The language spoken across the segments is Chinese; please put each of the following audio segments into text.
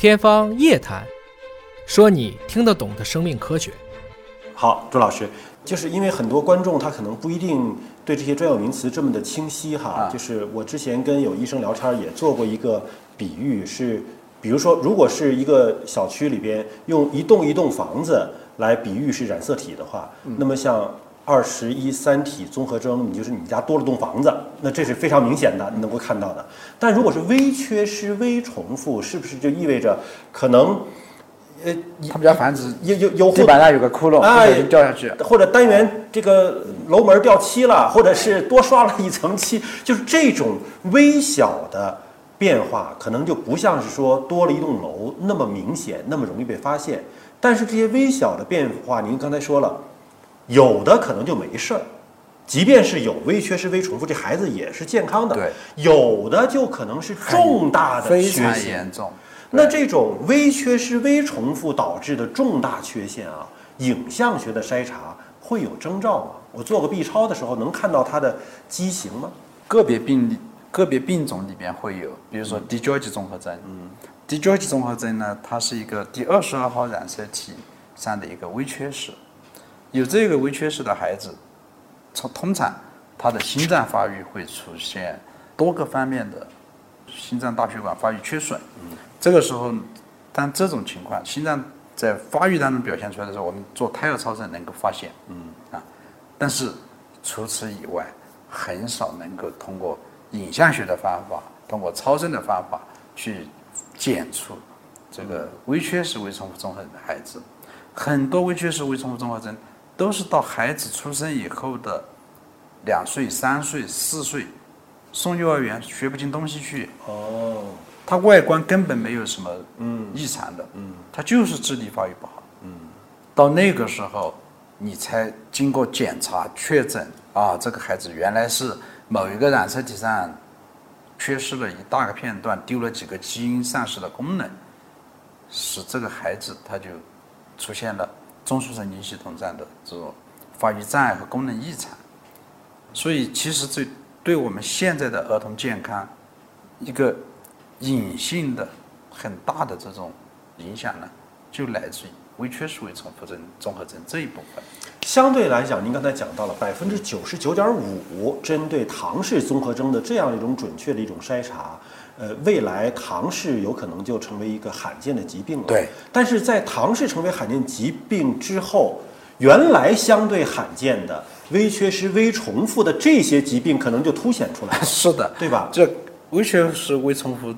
天方夜谭，说你听得懂的生命科学。好，朱老师，就是因为很多观众他可能不一定对这些专有名词这么的清晰哈。啊就是我之前跟有医生聊天儿也做过一个比喻，是比如说，如果是一个小区里边用一栋一栋房子来比喻是染色体的话，那么像二十一三体综合征，你就是你们家多了栋房子，那这是非常明显的，你能够看到的。但如果是微缺失、微重复，是不是就意味着可能？呃，他们家房子有有有户地板上有个窟窿，不哎掉下去。或者单元这个楼门掉漆了，或者是多刷了一层漆，就是这种微小的变化，可能就不像是说多了一栋楼那么明显，那么容易被发现。但是这些微小的变化，您刚才说了，有的可能就没事儿，即便是有微缺失、微重复，这孩子也是健康的。对，有的就可能是重大的非常缺陷。严重。那这种微缺失、微重复导致的重大缺陷啊，影像学的筛查会有征兆吗？我做个 B 超的时候能看到它的畸形吗？个别病例、个别病种里边会有，比如说 d g o r g e 综合征。嗯，d g o r g e 综合征呢，它是一个第二十二号染色体上的一个微缺失。有这个微缺失的孩子，从通常他的心脏发育会出现多个方面的心脏大血管发育缺损。嗯，这个时候，当这种情况，心脏在发育当中表现出来的时候，我们做胎儿超声能够发现。嗯啊，但是除此以外，很少能够通过影像学的方法，通过超声的方法去检出这个微缺失微重复综合征的孩子。很多微缺失微重复综合征都是到孩子出生以后的两岁、三岁、四岁，送幼儿园学不进东西去，哦，他外观根本没有什么异常的，嗯，他就是智力发育不好，嗯，到那个时候，你才经过检查确诊啊，这个孩子原来是某一个染色体上缺失了一大个片段，丢了几个基因，丧失了功能，使这个孩子他就出现了中枢神经系统这样的这种发育障碍和功能异常，所以其实这对我们现在的儿童健康一个隐性的很大的这种影响呢，就来自于微缺失微重复症综合征这一部分。相对来讲，您刚才讲到了百分之九十九点五针对唐氏综合征的这样一种准确的一种筛查，呃，未来唐氏有可能就成为一个罕见的疾病了。对，但是在唐氏成为罕见疾病之后，原来相对罕见的微缺失、微重复的这些疾病可能就凸显出来了，是的，对吧？这微缺失微重复，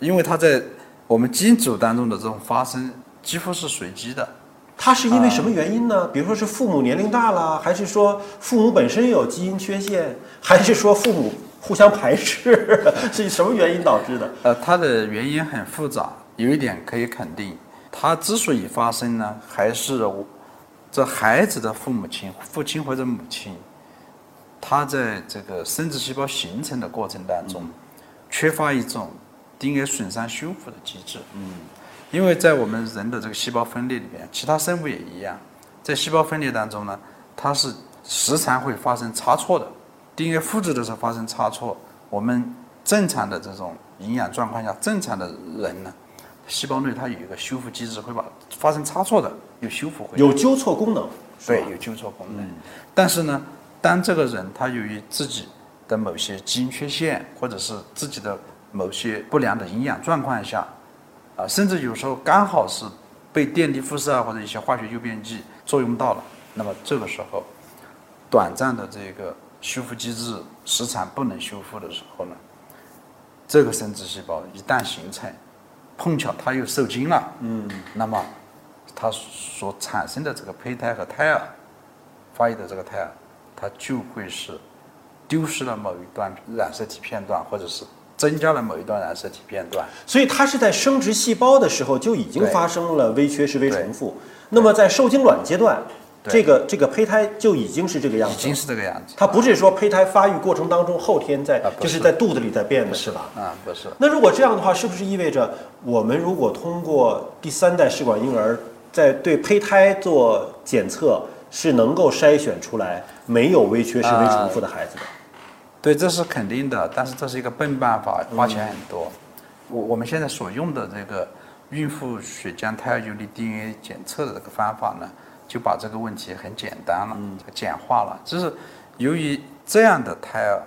因为它在我们基因组当中的这种发生几乎是随机的。它是因为什么原因呢？比如说是父母年龄大了，还是说父母本身有基因缺陷，还是说父母互相排斥，是什么原因导致的？呃，它的原因很复杂，有一点可以肯定，它之所以发生呢，还是这孩子的父母亲、父亲或者母亲，他在这个生殖细胞形成的过程当中，缺乏一种 DNA 损伤修复的机制。嗯，因为在我们人的这个细胞分裂里边，其他生物也一样，在细胞分裂当中呢，它是时常会发生差错的，DNA 复制的时候发生差错，我们正常的这种营养状况下，正常的人呢，细胞内它有一个修复机制，会把发生差错的又修复回来。有纠错功能，对，有纠错功能。但是呢，当这个人他由于自己的某些基因缺陷，或者是自己的某些不良的营养状况下，啊，甚至有时候刚好是被电离辐射啊或者一些化学诱变剂作用到了，那么这个时候，短暂的这个修复机制时常不能修复的时候呢，这个生殖细胞一旦形成，碰巧它又受精了，嗯，那么它所产生的这个胚胎和胎儿发育的这个胎儿，它就会是丢失了某一段染色体片段，或者是增加了某一段染色体片段。所以它是在生殖细胞的时候就已经发生了微缺失、微重复。那么在受精卵阶段，对这个这个胚胎就已经是这个样子，已经是这个样子。它不是说胚胎发育过程当中后天在就是是在肚子里在变的，是吧？啊，不是。那如果这样的话，是不是意味着我们如果通过第三代试管婴儿在对胚胎做检测，是能够筛选出来没有微缺失、微重复的孩子的？对，这是肯定的，但是这是一个笨办法，花钱很多。我我们现在所用的这个孕妇血浆胎儿游离 DNA 检测的这个方法呢，就把这个问题很简单了，简化了。就是由于这样的胎儿、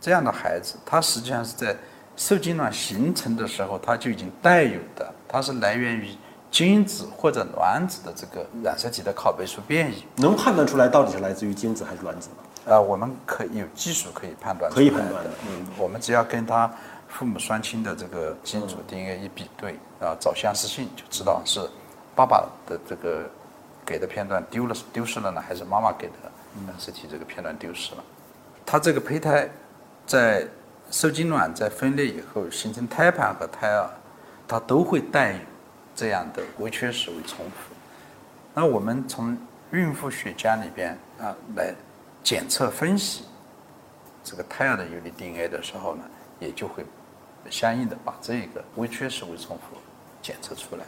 这样的孩子，他实际上是在受精卵形成的时候，他就已经带有的，它是来源于精子或者卵子的这个染色体的拷贝数变异。能判断出来到底是来自于精子还是卵子吗？呃，我们可以有技术可以判断出可以判断的嗯，我们只要跟他父母双亲的这个基因组嗯 DNA 一比对，啊，找相似性就知道是爸爸的这个给的片段丢了丢失了呢，还是妈妈给的染色体这个片段丢失了。它这个胚胎在受精卵在分裂以后形成胎盘和胎儿，它都会带有这样的微缺失微重复。那我们从孕妇血浆里边啊来检测分析这个胎儿的游离 DNA 的时候呢，也就会相应的把这个微缺失微重复检测出来。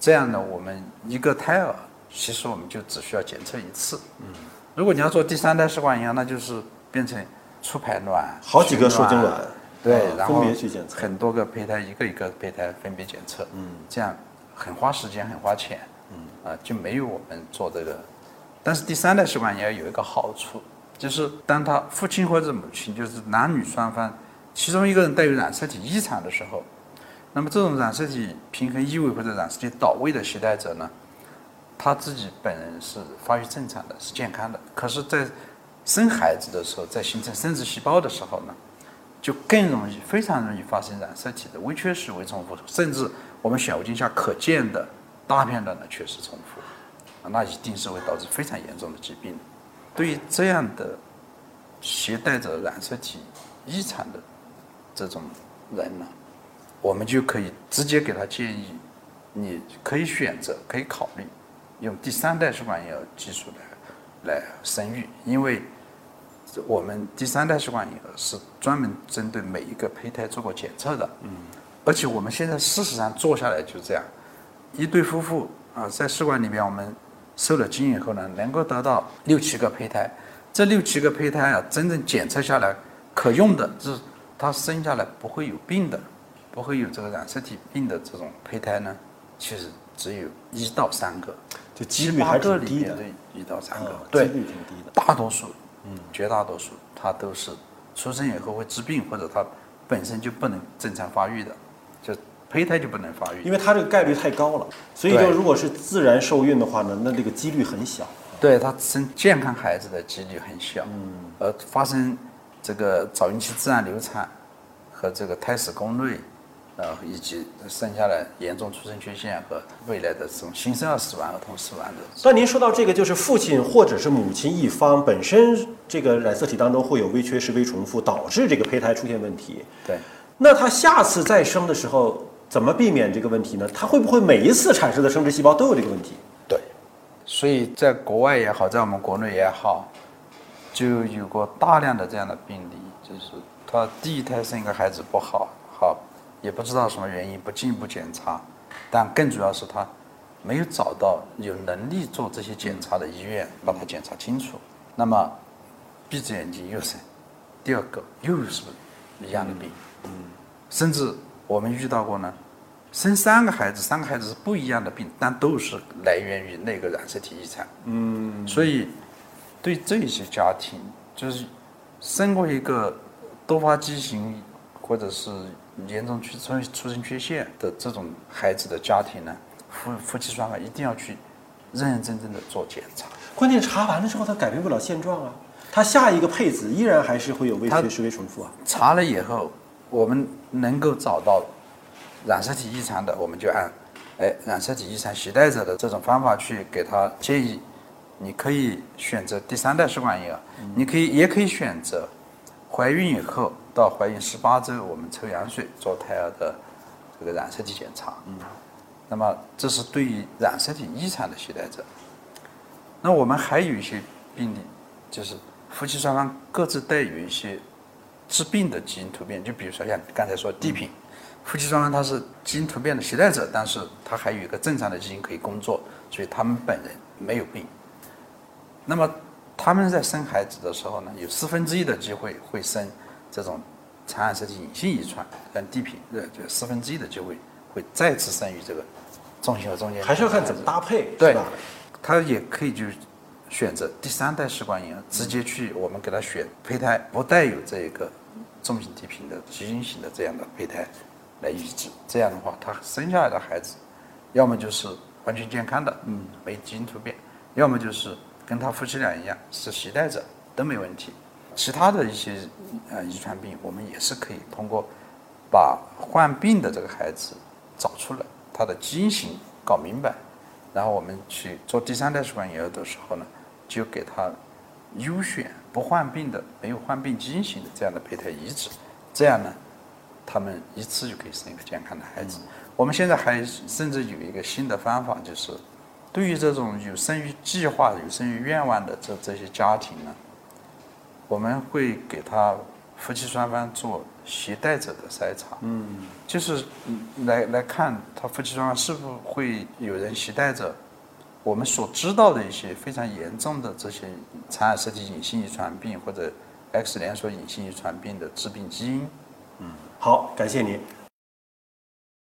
这样呢，我们一个胎儿其实我们就只需要检测一次。嗯，如果你要做第三代试管婴儿，那就是变成促排卵，好几个受精卵。对啊，然后分别去检测。很多个胚胎，一个一个胚胎分别检测，嗯，这样很花时间，很花钱，嗯，啊，就没有我们做这个。但是第三代试管婴儿有一个好处，就是当他父亲或者母亲，就是男女双方，其中一个人带有染色体异常的时候，那么这种染色体平衡异位或者染色体倒位的携带者呢，他自己本人是发育正常的，是健康的。可是，在生孩子的时候，在形成生殖细胞的时候呢，就更容易，非常容易发生染色体的微缺失微重复，甚至我们显微镜下可见的大片段的缺失重复，那一定是会导致非常严重的疾病。对于这样的携带着染色体异常的这种人呢，我们就可以直接给他建议，你可以选择，可以考虑用第三代试管婴儿技术来来生育，因为我们第三代试管婴儿是专门针对每一个胚胎做过检测的，嗯，而且我们现在事实上做下来就是这样，一对夫妇啊，在试管里面我们受了精以后呢，能够得到六七个胚胎，这六七个胚胎啊，真正检测下来可用的，就是它生下来不会有病的，不会有这个染色体病的这种胚胎呢，其实只有一到三个，就几率还八个里挺低的一到三个啊，对，几率挺低的大多数，嗯，绝大多数他都是出生以后会治病，或者他本身就不能正常发育的，就胚胎就不能发育。因为它这个概率太高了，所以对就如果是自然受孕的话呢，那这个几率很小。对他生健康孩子的几率很小，嗯，而发生这个早孕期自然流产和这个胎死宫内，呃，以及生下来严重出生缺陷和未来的这种新生儿死亡、儿童死亡的那您说到这个，就是父亲或者是母亲一方本身这个染色体当中会有微缺失、微重复，导致这个胚胎出现问题。对。那他下次再生的时候，怎么避免这个问题呢？他会不会每一次产生的生殖细胞都有这个问题？对，所以在国外也好，在我们国内也好，就有过大量的这样的病例，就是他第一胎生一个孩子不好，好也不知道什么原因，不进一步检查，但更主要是他没有找到有能力做这些检查的医院，把它检查清楚。那么闭着眼睛又生，第二个又是一样的病，嗯甚至我们遇到过呢，生三个孩子，三个孩子是不一样的病，但都是来源于那个染色体异常。嗯，所以对这些家庭，就是生过一个多发畸形或者是严重出出出生缺陷的这种孩子的家庭呢，夫夫妻双方一定要去认认真真的做检查。关键查完了之后，他改变不了现状啊，他下一个配子依然还是会有微缺失、微重复啊。查了以后，我们能够找到染色体异常的，我们就按哎染色体异常携带者的这种方法去给他建议。你可以选择第三代试管婴儿，你可以也可以选择怀孕以后到怀孕十八周，我们抽羊水做胎儿的这个染色体检查。嗯，那么这是对于染色体异常的携带者。那我们还有一些病例，就是夫妻双方各自带有一些致病的基因突变，就比如说像刚才说地贫，夫妻双方他是基因突变的携带者，但是他还有一个正常的基因可以工作，所以他们本人没有病。那么他们在生孩子的时候呢，有四分之一的机会会生这种产染色体隐性遗传，跟地品，呃，就四分之一的机会会再次生育这个中型和中间还是要看怎么搭配，对吧？他也可以就选择第三代试管婴儿，直接去我们给他选胚胎不带有这个重型低频的基因型的这样的胚胎来移植，这样的话，他生下来的孩子，要么就是完全健康的，嗯，没基因突变，要么就是跟他夫妻俩一样是携带者，都没问题。其他的一些呃遗传病，我们也是可以通过把患病的这个孩子找出来，他的基因型搞明白，然后我们去做第三代试管婴儿的时候呢，就给他优选不患病的、没有患病基因型的这样的胚胎移植，这样呢，他们一次就可以生一个健康的孩子。我们现在还甚至有一个新的方法，就是对于这种有生育计划、有生育愿望的这这些家庭呢，我们会给他夫妻双方做携带者的筛查。嗯，就是嗯来来看他夫妻双方是否会有人携带着我们所知道的一些非常严重的这些残染色体隐性遗传病或者 X 连锁隐性遗传病的致病基因。嗯好，感谢您。